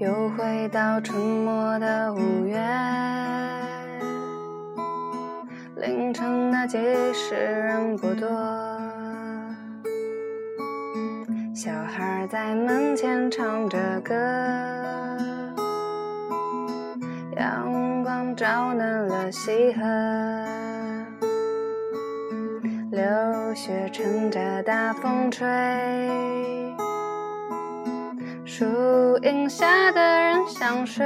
又回到沉默的五月，凌晨的集市人不多，小孩在门前唱着歌，阳光照暖了溪河，流雪乘着大风吹。树荫下的人想睡，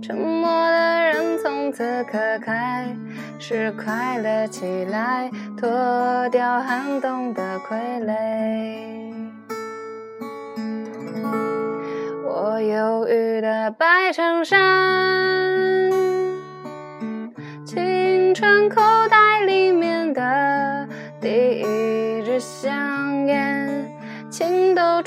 沉默的人从此刻开始快乐起来，脱掉寒冬的傀儡。我忧郁的白衬衫，青春口袋里面的第一支香。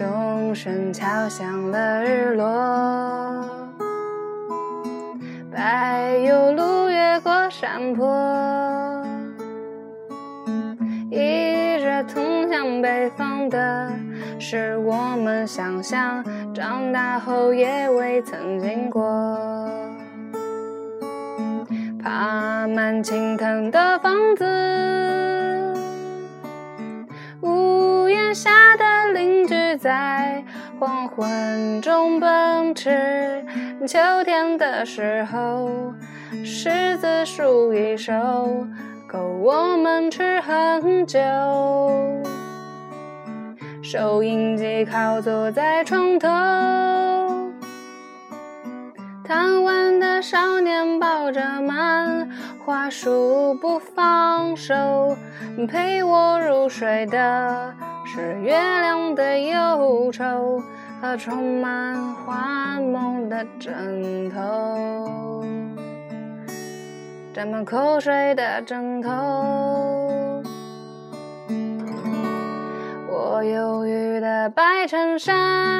钟声敲响了日落，柏油路越过山坡，一直通向北方的，是我们想象长大后也未曾经过。爬满青藤的房子，屋檐下的在黄昏中奔驰。秋天的时候，柿子树一熟，够我们吃很久。收音机靠坐在床头。少年抱着漫画书不放手，陪我入睡的是月亮的忧愁和充满幻梦的枕头，沾满口水的枕头。我忧郁的白衬衫。